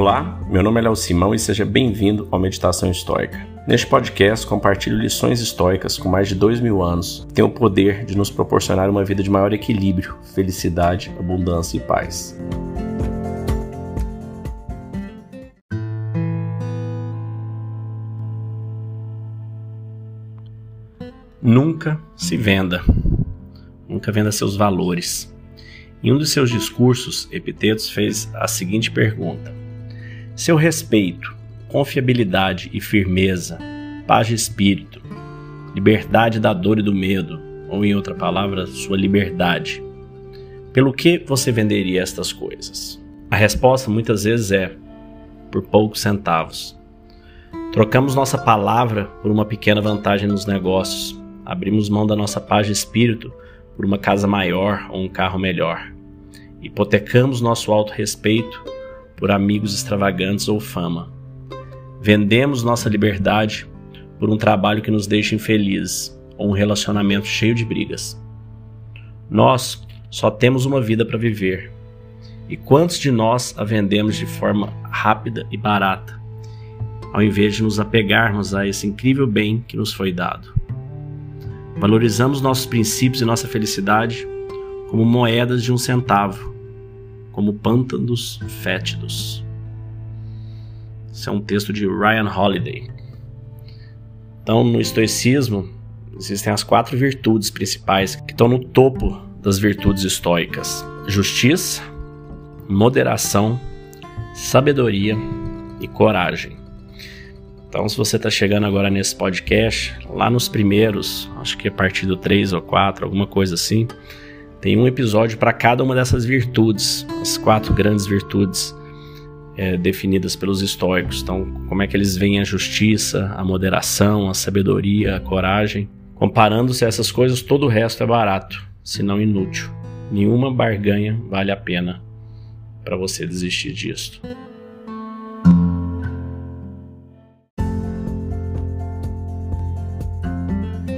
Olá, meu nome é Léo Simão e seja bem-vindo ao Meditação Histórica. Neste podcast, compartilho lições históricas com mais de dois mil anos que têm o poder de nos proporcionar uma vida de maior equilíbrio, felicidade, abundância e paz. Nunca se venda. Nunca venda seus valores. Em um dos seus discursos, Epitetos fez a seguinte pergunta: Seu respeito, confiabilidade e firmeza, paz de espírito, liberdade da dor e do medo, ou em outra palavra, sua liberdade. Pelo que você venderia estas coisas? A resposta muitas vezes é: por poucos centavos. Trocamos nossa palavra por uma pequena vantagem nos negócios abrimos mão da nossa paz de espírito por uma casa maior ou um carro melhor. Hipotecamos nosso auto-respeito por amigos extravagantes ou fama. Vendemos nossa liberdade por um trabalho que nos deixa infelizes ou um relacionamento cheio de brigas. Nós só temos uma vida para viver. E quantos de nós a vendemos de forma rápida e barata, ao invés de nos apegarmos a esse incrível bem que nos foi dado? Valorizamos nossos princípios e nossa felicidade como moedas de um centavo, como pântanos fétidos. Esse é um texto de Ryan Holiday. Então, no estoicismo, existem as quatro virtudes principais que estão no topo das virtudes estoicas: justiça, moderação, sabedoria e coragem. Então, se você está chegando agora nesse podcast, lá nos primeiros, acho que a partir do 3 ou 4, alguma coisa assim, tem um episódio para cada uma dessas virtudes, as quatro grandes virtudes é, definidas pelos estoicos. Então, como é que eles veem a justiça, a moderação, a sabedoria, a coragem. Comparando-se a essas coisas, todo o resto é barato, se não inútil. Nenhuma barganha vale a pena para você desistir disso.